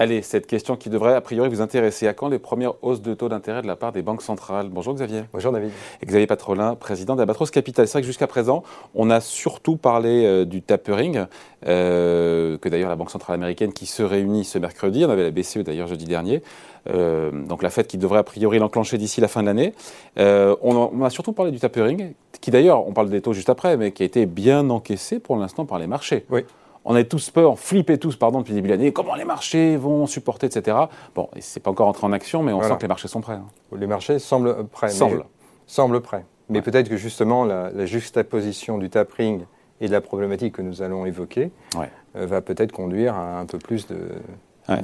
Allez, cette question qui devrait a priori vous intéresser. À quand les premières hausses de taux d'intérêt de la part des banques centrales? Bonjour Xavier. Bonjour David. Xavier Patrolin, président d'Abatros Capital. C'est vrai que jusqu'à présent, on a surtout parlé euh, du tapering, euh, que d'ailleurs la Banque centrale américaine qui se réunit ce mercredi, on avait la BCE d'ailleurs jeudi dernier, euh, donc la Fed qui devrait a priori l'enclencher d'ici la fin de l'année. On, on, a surtout parlé du tapering, qui d'ailleurs, on parle des taux juste après, mais qui a été bien encaissé pour l'instant par les marchés. Oui on est tous peur, flippés tous, pardon, depuis le début de l'année, comment les marchés vont supporter, etc. Bon, c'est pas encore entré en action, mais on sent que les marchés sont prêts. Hein. Les marchés semblent prêts. Semblent prêts. Mais peut-être que justement, la, juxtaposition du tapering et de la problématique que nous allons évoquer euh, va peut-être conduire à un peu plus de,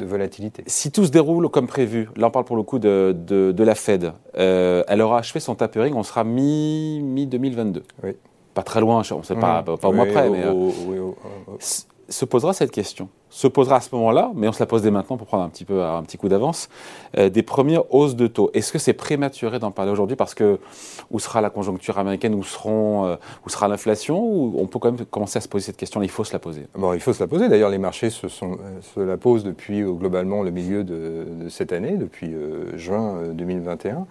volatilité. Si tout se déroule comme prévu, là on parle pour le coup de, la Fed, euh, elle aura achevé son tapering, on sera mi-2022. oui pas très loin, on ne sait pas, pas, au mois près, mais euh, se posera cette question. Se posera à ce moment-là, mais on se la pose dès maintenant pour prendre un petit peu un petit coup d'avance, euh, des premières hausses de taux. Est-ce que c'est prématuré d'en parler aujourd'hui parce que où sera la conjoncture américaine, où seront, euh, où sera l'inflation, ou on peut quand même commencer à se poser cette question Il faut se la poser? Bon, il faut se la poser. D'ailleurs, les marchés se, sont, se la posent depuis globalement le milieu de, de cette année, depuis juin 2021.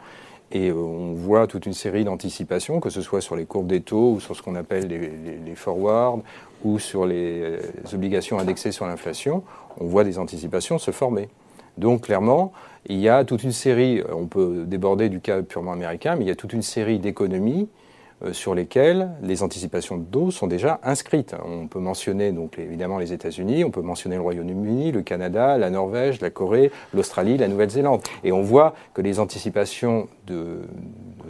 Et euh, on voit toute une série d'anticipations, que ce soit sur les courbes des taux ou sur ce qu'on appelle les, forwards ou sur les, euh, obligations indexées sur l'inflation. On voit des anticipations se former. Donc clairement, il y a toute une série, on peut déborder du cas purement américain, mais il y a toute une série d'économies sur lesquelles les anticipations de dos sont déjà inscrites. On peut mentionner donc évidemment les États-Unis, on peut mentionner le Royaume-Uni, le Canada, la Norvège, la Corée, l'Australie, la Nouvelle-Zélande. Et on voit que les anticipations de,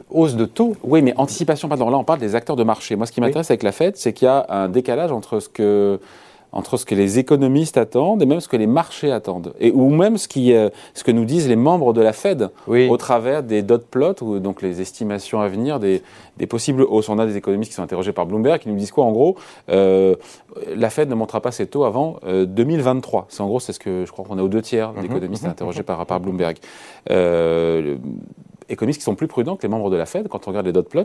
hausse de taux. Oui, mais anticipation, pardon, là on parle des acteurs de marché. Moi ce qui m'intéresse avec la Fed, c'est qu'il y a un décalage entre ce que entre ce que les économistes attendent et même ce que les marchés attendent, et, ou même ce, qui, euh, ce que nous disent les membres de la Fed au travers des dot plots, ou donc les estimations à venir des, des, possibles hausses. On a des économistes qui sont interrogés par Bloomberg qui nous disent quoi En gros, euh, la Fed ne montera pas ses taux avant 2023. Euh, c'est en gros, c'est ce que je crois qu'on est aux deux tiers mhm. d'économistes mhm. interrogés par, par Bloomberg. économistes qui sont plus prudents que les membres de la Fed quand on regarde les dot plots,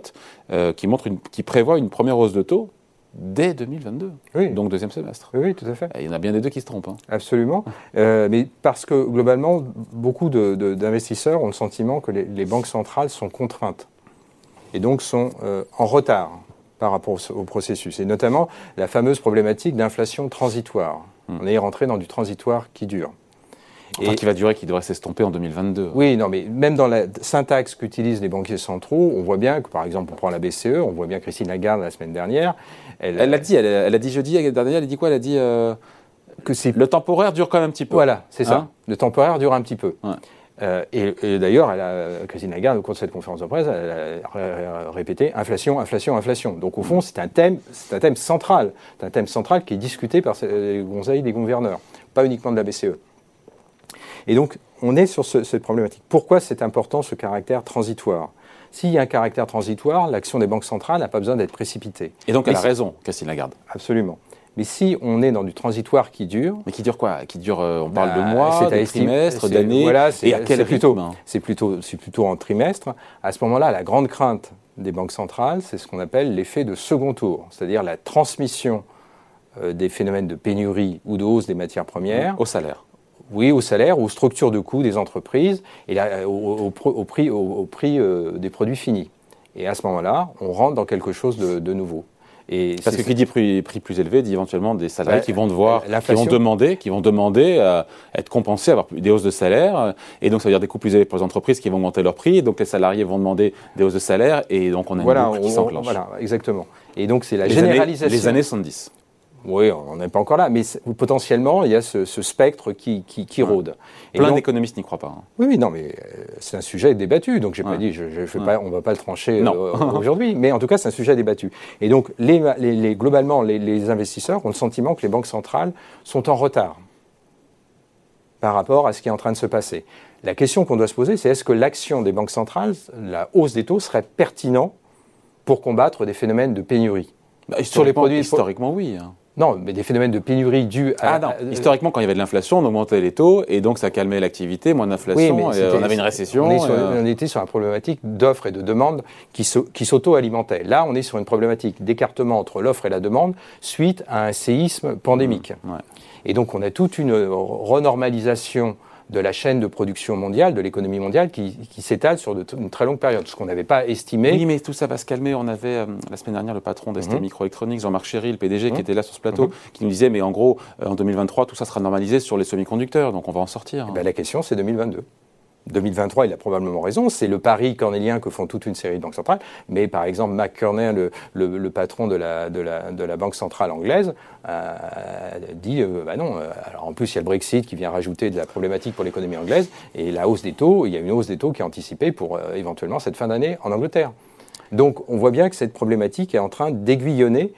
qui, montrent une, qui prévoient une première hausse de taux dès 2022. Oui. Donc deuxième semestre. Oui, tout à fait. il y en a bien des deux qui se trompent. Hein. Absolument. Euh, mais parce que globalement, beaucoup d'investisseurs ont le sentiment que les, banques centrales sont contraintes et donc sont euh, en retard par rapport au, processus. Et notamment la fameuse problématique d'inflation transitoire. Hmm. On est rentré dans du transitoire qui dure. Enfin, qui va durer, qui devrait s'estomper en 2022. Oui, non, mais même dans la syntaxe qu'utilisent les banquiers centraux, on voit bien que, par exemple, on prend la BCE, on voit bien Christine Lagarde la semaine dernière. Elle l'a dit, elle, a dit jeudi dernier, elle a dit quoi Elle a dit euh, que le temporaire dure quand même un petit peu. Voilà, c'est ça. Hein le temporaire dure un petit peu. Euh, et, d'ailleurs, Christine Lagarde, au cours de cette conférence de presse, elle a répété inflation, inflation, inflation. Donc au fond, c'est un thème, c'est un thème central, c'est un thème central qui est discuté par les conseils des gouverneurs, pas uniquement de la BCE. Et donc, on est sur cette problématique. Pourquoi c'est important ce caractère transitoire? S'il y a un caractère transitoire, l'action des banques centrales n'a pas besoin d'être précipitée. Et donc, elle a raison, Christine Lagarde. Absolument. Mais si on est dans du transitoire qui dure. Mais qui dure quoi? Qui dure, euh, on parle de bah, mois, de trimestres, d'années voilà, Et à quel plutôt C'est plutôt, plutôt en trimestre. À ce moment-là, la grande crainte des banques centrales, c'est ce qu'on appelle l'effet de second tour, c'est-à-dire la transmission euh, des phénomènes de pénurie ou de hausse des matières premières. Au salaire oui, au salaire, aux structures de coûts des entreprises et au, prix, au, prix euh, des produits finis. Et à ce moment-là, on rentre dans quelque chose de, nouveau. Et Parce que qui dit prix, plus élevé dit éventuellement des salariés qui vont devoir, qui vont demander, qui vont demander à être compensés, à avoir des hausses de salaire, et donc ça veut dire des coûts plus élevés pour les entreprises qui vont monter leurs prix, et donc les salariés vont demander des hausses de salaire, et donc on a voilà, une boucle qui s'enclenche. Voilà, exactement. Et donc c'est la généralisation. les années 70. Oui, on n'est pas encore là, mais potentiellement, il y a ce, spectre qui, qui, rôde. Plein d'économistes n'y croient pas. Hein. Oui, oui, non, mais euh, c'est un sujet débattu, donc j'ai pas dit, je, je pas, on ne va pas le trancher euh, aujourd'hui, mais en tout cas, c'est un sujet débattu. Et donc, les, les, globalement, les, investisseurs ont le sentiment que les banques centrales sont en retard par rapport à ce qui est en train de se passer. La question qu'on doit se poser, c'est est-ce que l'action des banques centrales, la hausse des taux, serait pertinent pour combattre des phénomènes de pénurie? Bah, Sur les produits historiquement, oui. Hein. Non, mais des phénomènes de pénurie dus à. Ah non, historiquement, quand il y avait de l'inflation, on augmentait les taux et donc ça calmait l'activité, moins d'inflation, et on avait une récession. On, était sur une problématique d'offre et de demande qui, qui s'auto-alimentait. Là, on est sur une problématique d'écartement entre l'offre et la demande suite à un séisme pandémique. Mmh, et donc, on a toute une renormalisation de la chaîne de production mondiale, de l'économie mondiale, qui, s'étale sur une très longue période, ce qu'on n'avait pas estimé. Oui, mais tout ça va se calmer. On avait euh, la semaine dernière le patron d'ST mhm. Microelectronics, Jean-Marc Chéry, le PDG, qui mhm. était là sur ce plateau, mhm. qui nous disait, mais en gros, euh, en 2023, tout ça sera normalisé sur les semi-conducteurs, donc on va en sortir. Eh ben, la question, c'est 2022. 2023, il a probablement raison. C'est le pari cornélien que font toute une série de banques centrales. Mais par exemple, Mac le, le, patron de la, de, la, de la, Banque centrale anglaise, euh, dit euh, bah non. Euh, alors en plus, il y a le Brexit qui vient rajouter de la problématique pour l'économie anglaise. Et la hausse des taux, il y a une hausse des taux qui est anticipée pour éventuellement cette fin d'année en Angleterre. Donc on voit bien que cette problématique est en train d'aiguillonner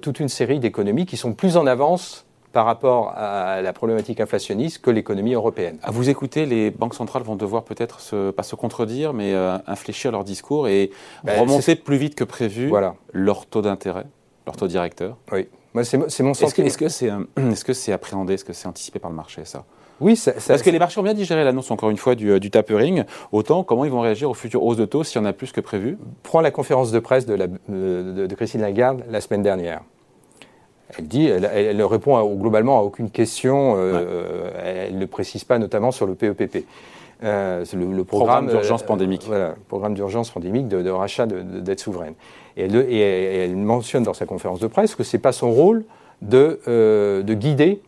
toute une série d'économies qui sont plus en avance par rapport à la problématique inflationniste que l'économie européenne. À vous écouter, les banques centrales vont devoir peut-être, se, pas se contredire, mais euh, infléchir leur discours et ben, remonter plus vite que prévu voilà. leur taux d'intérêt, leur taux directeur. Oui, c'est mon sentiment. Est-ce que c'est est -ce appréhendé, est-ce que c'est anticipé par le marché, ça? Oui, ça, parce que les marchés ont bien digéré l'annonce, encore une fois, du, du, tapering. Autant, comment ils vont réagir aux futures hausses de taux s'il y en a plus que prévu? Prends la conférence de presse de, la, de, de Christine Lagarde la semaine dernière. Elle dit, elle, ne répond globalement à aucune question. Euh, elle ne précise pas, notamment sur le PEPP. Euh, le, programme, d'urgence pandémique. voilà, programme d'urgence pandémique de, rachat de, dette souveraine. Et elle, mentionne dans sa conférence de presse que ce n'est pas son rôle de, euh, de guider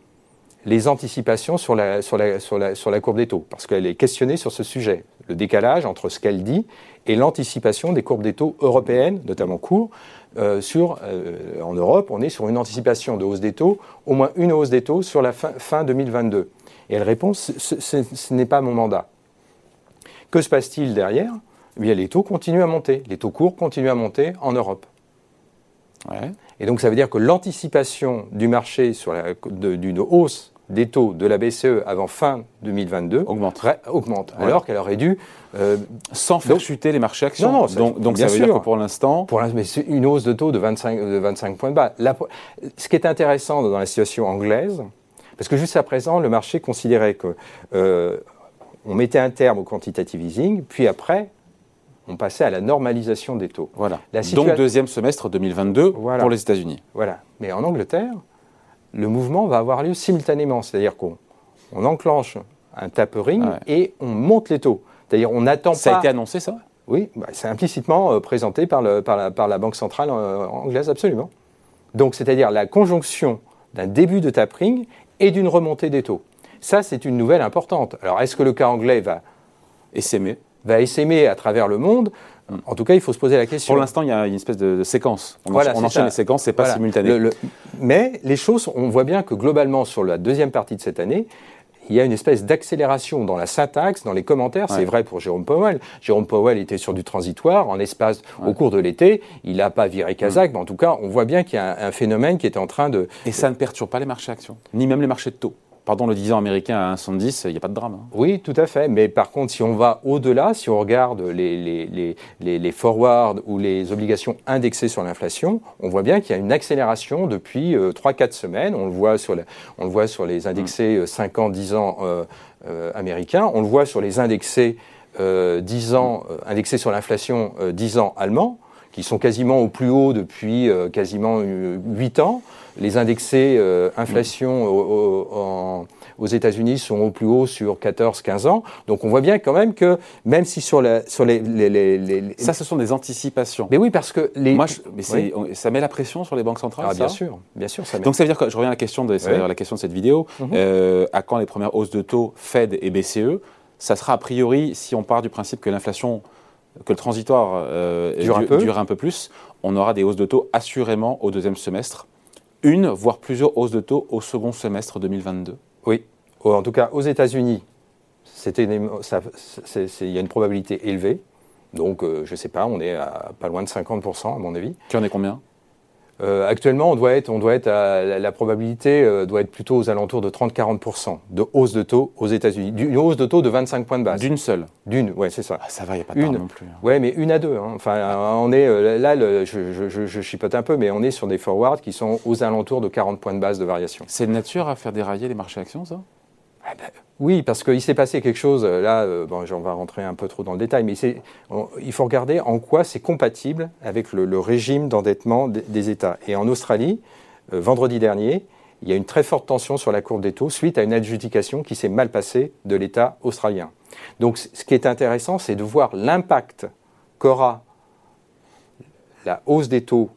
les anticipations sur la, sur la, sur la, sur la courbe des taux, parce qu'elle est questionnée sur ce sujet, le décalage entre ce qu'elle dit et l'anticipation des courbes des taux européennes, notamment courts, euh, sur, euh, en Europe, on est sur une anticipation de hausse des taux, au moins une hausse des taux sur la fin, fin 2022. Et elle répond, ce, ce, n'est pas mon mandat. Que se passe-t-il derrière? Eh bien, Les taux continuent à monter, les taux courts continuent à monter en Europe. Ouais. Et donc ça veut dire que l'anticipation du marché sur d'une hausse des taux de la BCE avant fin 2022 augmente, augmente alors qu'elle aurait dû euh, sans faire chuter les marchés actions. Non, non, donc, ça veut dire que pour l'instant, pour mais c'est une hausse de taux de 25 de 25 points de bas. ce qui est intéressant dans la situation anglaise, parce que jusqu'à présent le marché considérait que euh, on mettait un terme au quantitative easing, puis après on passait à la normalisation des taux. Voilà. Donc deuxième semestre 2022 pour les États-Unis. Voilà. Mais en Angleterre, le mouvement va avoir lieu simultanément. C'est-à-dire qu'on enclenche un tapering et on monte les taux. C'est-à-dire on n'attend pas. Ça a été annoncé, ça? Oui, bah, c'est implicitement euh, présenté par, la, Banque centrale euh, anglaise, absolument. Donc, c'est-à-dire la conjonction d'un début de tapering et d'une remontée des taux. Ça, c'est une nouvelle importante. Alors, est-ce que le cas anglais va essaimer va essaimer à travers le monde? En tout cas, il faut se poser la question. Pour l'instant, il y a une espèce de, séquence. On, enchaîne, les séquences, c'est pas simultané. mais les choses, on voit bien que globalement, sur la deuxième partie de cette année, il y a une espèce d'accélération dans la syntaxe, dans les commentaires. C'est vrai pour Jérôme Powell. Jérôme Powell était sur du transitoire en espace au cours de l'été. Il n'a pas viré Kazakh, mm. mais en tout cas, on voit bien qu'il y a un, phénomène qui est en train de. Et ça ne perturbe pas les marchés actions, ni même les marchés de taux pardon, le 10 ans américain à 1,70, il n'y a pas de drame. Hein. Oui, tout à fait. Mais par contre, si on va au-delà, si on regarde les, les, les, forwards ou les obligations indexées sur l'inflation, on voit bien qu'il y a une accélération depuis 3-4 euh, semaines. On le, voit sur on le voit sur les indexés 5 euh, ans, 10 ans euh, américains. On le voit sur les indexés 10 ans, indexés sur l'inflation 10 ans allemands, qui sont quasiment au plus haut depuis quasiment 8 ans. Les indexés euh, inflation aux États-Unis sont au plus haut sur 14-15 ans. Donc on voit bien quand même que même si sur, la, sur les, les, Ça, ce sont des anticipations. Mais oui, parce que les... Moi, mais ça met la pression sur les banques centrales, ah, Bien sûr, bien sûr. Ça Donc ça veut dire que, je reviens à la question de, la question de cette vidéo, mhm. euh, à quand les premières hausses de taux Fed et BCE Ça sera a priori, si on part du principe que l'inflation que le transitoire euh, dure, un peu. dure, un peu. plus, on aura des hausses de taux assurément au deuxième semestre une, voire plusieurs hausses de taux au second semestre 2022 Oui. En tout cas, aux États-Unis, il y a une probabilité élevée. Donc, euh, je ne sais pas, on est à pas loin de 50%, à mon avis. Tu en es combien? Euh, actuellement, on doit être, on doit être à, la, probabilité euh, doit être plutôt aux alentours de 30-40% de hausse de taux aux États-Unis. Une hausse de taux de 25 points de base. D'une seule D'une, ouais, c'est ça. Ah, ça va, il n'y a pas de non plus. Hein. Ouais, mais une à deux. Hein. Enfin, on est, euh, là, le, je, je, je, chipote un peu, mais on est sur des forwards qui sont aux alentours de 40 points de base de variation. C'est de nature à faire dérailler les marchés actions, ça? Ah ben, oui, parce qu'il s'est passé quelque chose, euh, là, euh, bon, on va rentrer un peu trop dans le détail, mais il faut regarder en quoi c'est compatible avec le, régime d'endettement des, États. Et en Australie, euh, vendredi dernier, il y a une très forte tension sur la courbe des taux suite à une adjudication qui s'est mal passée de l'État australien. Donc ce qui est intéressant, c'est de voir l'impact qu'aura la hausse des taux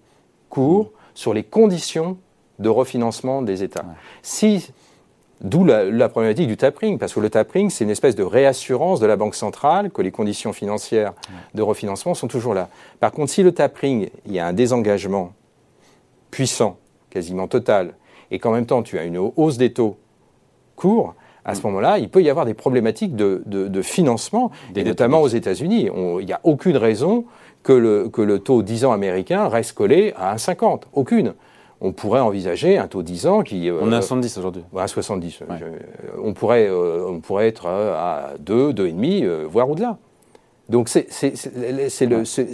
courts sur les conditions de refinancement des États. Si D'où la, problématique du tapering, parce que le tapering, c'est une espèce de réassurance de la Banque centrale que les conditions financières de refinancement sont toujours là. Par contre, si le tapering, il y a un désengagement puissant, quasiment total, et qu'en même temps tu as une hausse des taux courts, à ce moment-là, il peut y avoir des problématiques de, financement, et notamment aux États-Unis. Il n'y a aucune raison que le, que le taux 10 ans américain reste collé à 1,50. Aucune on pourrait envisager un taux 10 ans qui... Euh, on est à 70 aujourd'hui. À 70. on, pourrait, euh, on pourrait être à 2, 2,5, euh, voire au-delà. Donc c'est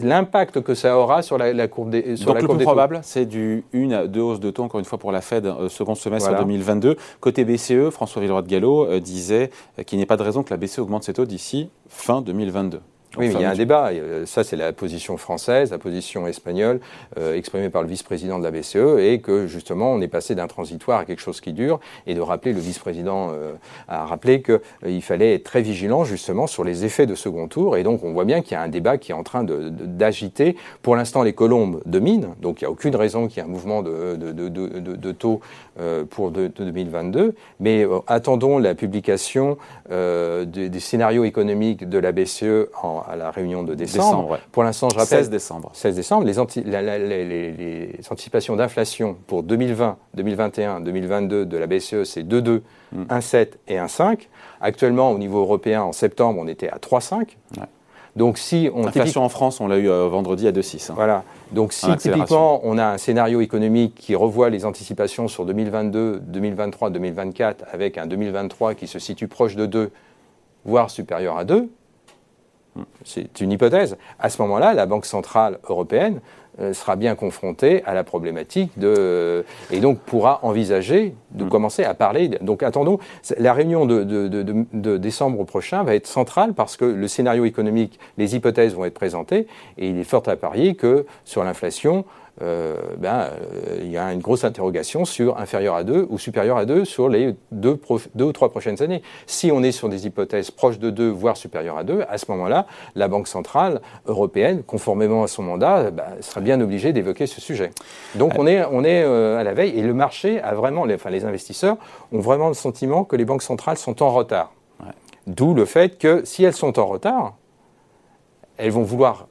l'impact que ça aura sur la, courbe des sur Donc le plus probable, c'est du une à deux hausses de taux encore une fois pour la Fed second semestre 2022. Côté BCE, François Villeroy de Gallo disait qu'il n'y a pas de raison que la BCE augmente ses taux d'ici fin 2022. Oui, mais il y a un débat. Euh, ça, c'est la position française, la position espagnole, euh, exprimée par le vice-président de la BCE, et que justement, on est passé d'un transitoire à quelque chose qui dure, et de rappeler, le vice-président euh, a rappelé qu'il fallait être très vigilant justement sur les effets de second tour, et donc on voit bien qu'il y a un débat qui est en train d'agiter. Pour l'instant, les colombes dominent, donc il n'y a aucune raison qu'il y ait un mouvement de, de taux pour 2022, mais attendons la publication des scénarios économiques de la BCE en à la réunion de décembre. Pour l'instant, je rappelle. 16 décembre. 16 décembre. Les, les, anticipations d'inflation pour 2020, 2021, 2022 de la BCE, c'est 2,2, 1,7 et 1,5. Actuellement, au niveau européen, en septembre, on était à 3,5. Donc si on L'inflation en France, on l'a eu euh, vendredi à 2,6. Hein. Voilà. Donc si typiquement on a un scénario économique qui revoit les anticipations sur 2022, 2023, 2024 avec un 2023 qui se situe proche de 2, voire supérieur à 2, c'est une hypothèse. À ce moment-là, la Banque centrale européenne euh, sera bien confrontée à la problématique de et donc pourra envisager de mm. commencer à parler. Donc attendons, la réunion de, de, décembre prochain va être centrale parce que le scénario économique, les hypothèses vont être présentées et il est fort à parier que sur l'inflation, euh, ben, euh, il y a une grosse interrogation sur inférieur à 2 ou supérieur à 2 sur les deux, ou trois prochaines années. Si on est sur des hypothèses proches de 2, voire supérieures à 2, à ce moment-là, la Banque centrale européenne, conformément à son mandat, ben, sera bien obligée d'évoquer ce sujet. Donc on est, on est euh, à la veille et le marché a vraiment, les, enfin les investisseurs ont vraiment le sentiment que les banques centrales sont en retard. D'où le fait que si elles sont en retard, elles vont vouloir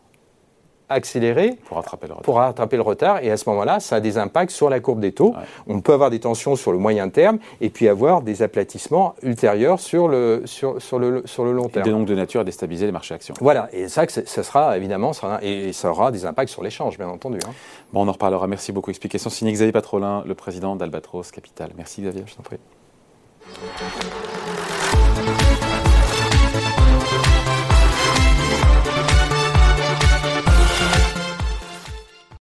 accélérer pour rattraper le retard. Pour rattraper le retard et à ce moment-là, ça a des impacts sur la courbe des taux. On peut avoir des tensions sur le moyen terme et puis avoir des aplatissements ultérieurs sur le, sur, sur le, sur le long terme. Et donc de nature à déstabiliser les marchés actions. Voilà, et ça, ça sera évidemment, ça, et ça aura des impacts sur l'échange, bien entendu. Hein. Bon, on en reparlera. Merci beaucoup. Explication signé Xavier Patrolin, le président d'Albatros Capital. Merci Xavier. Je t'en prie.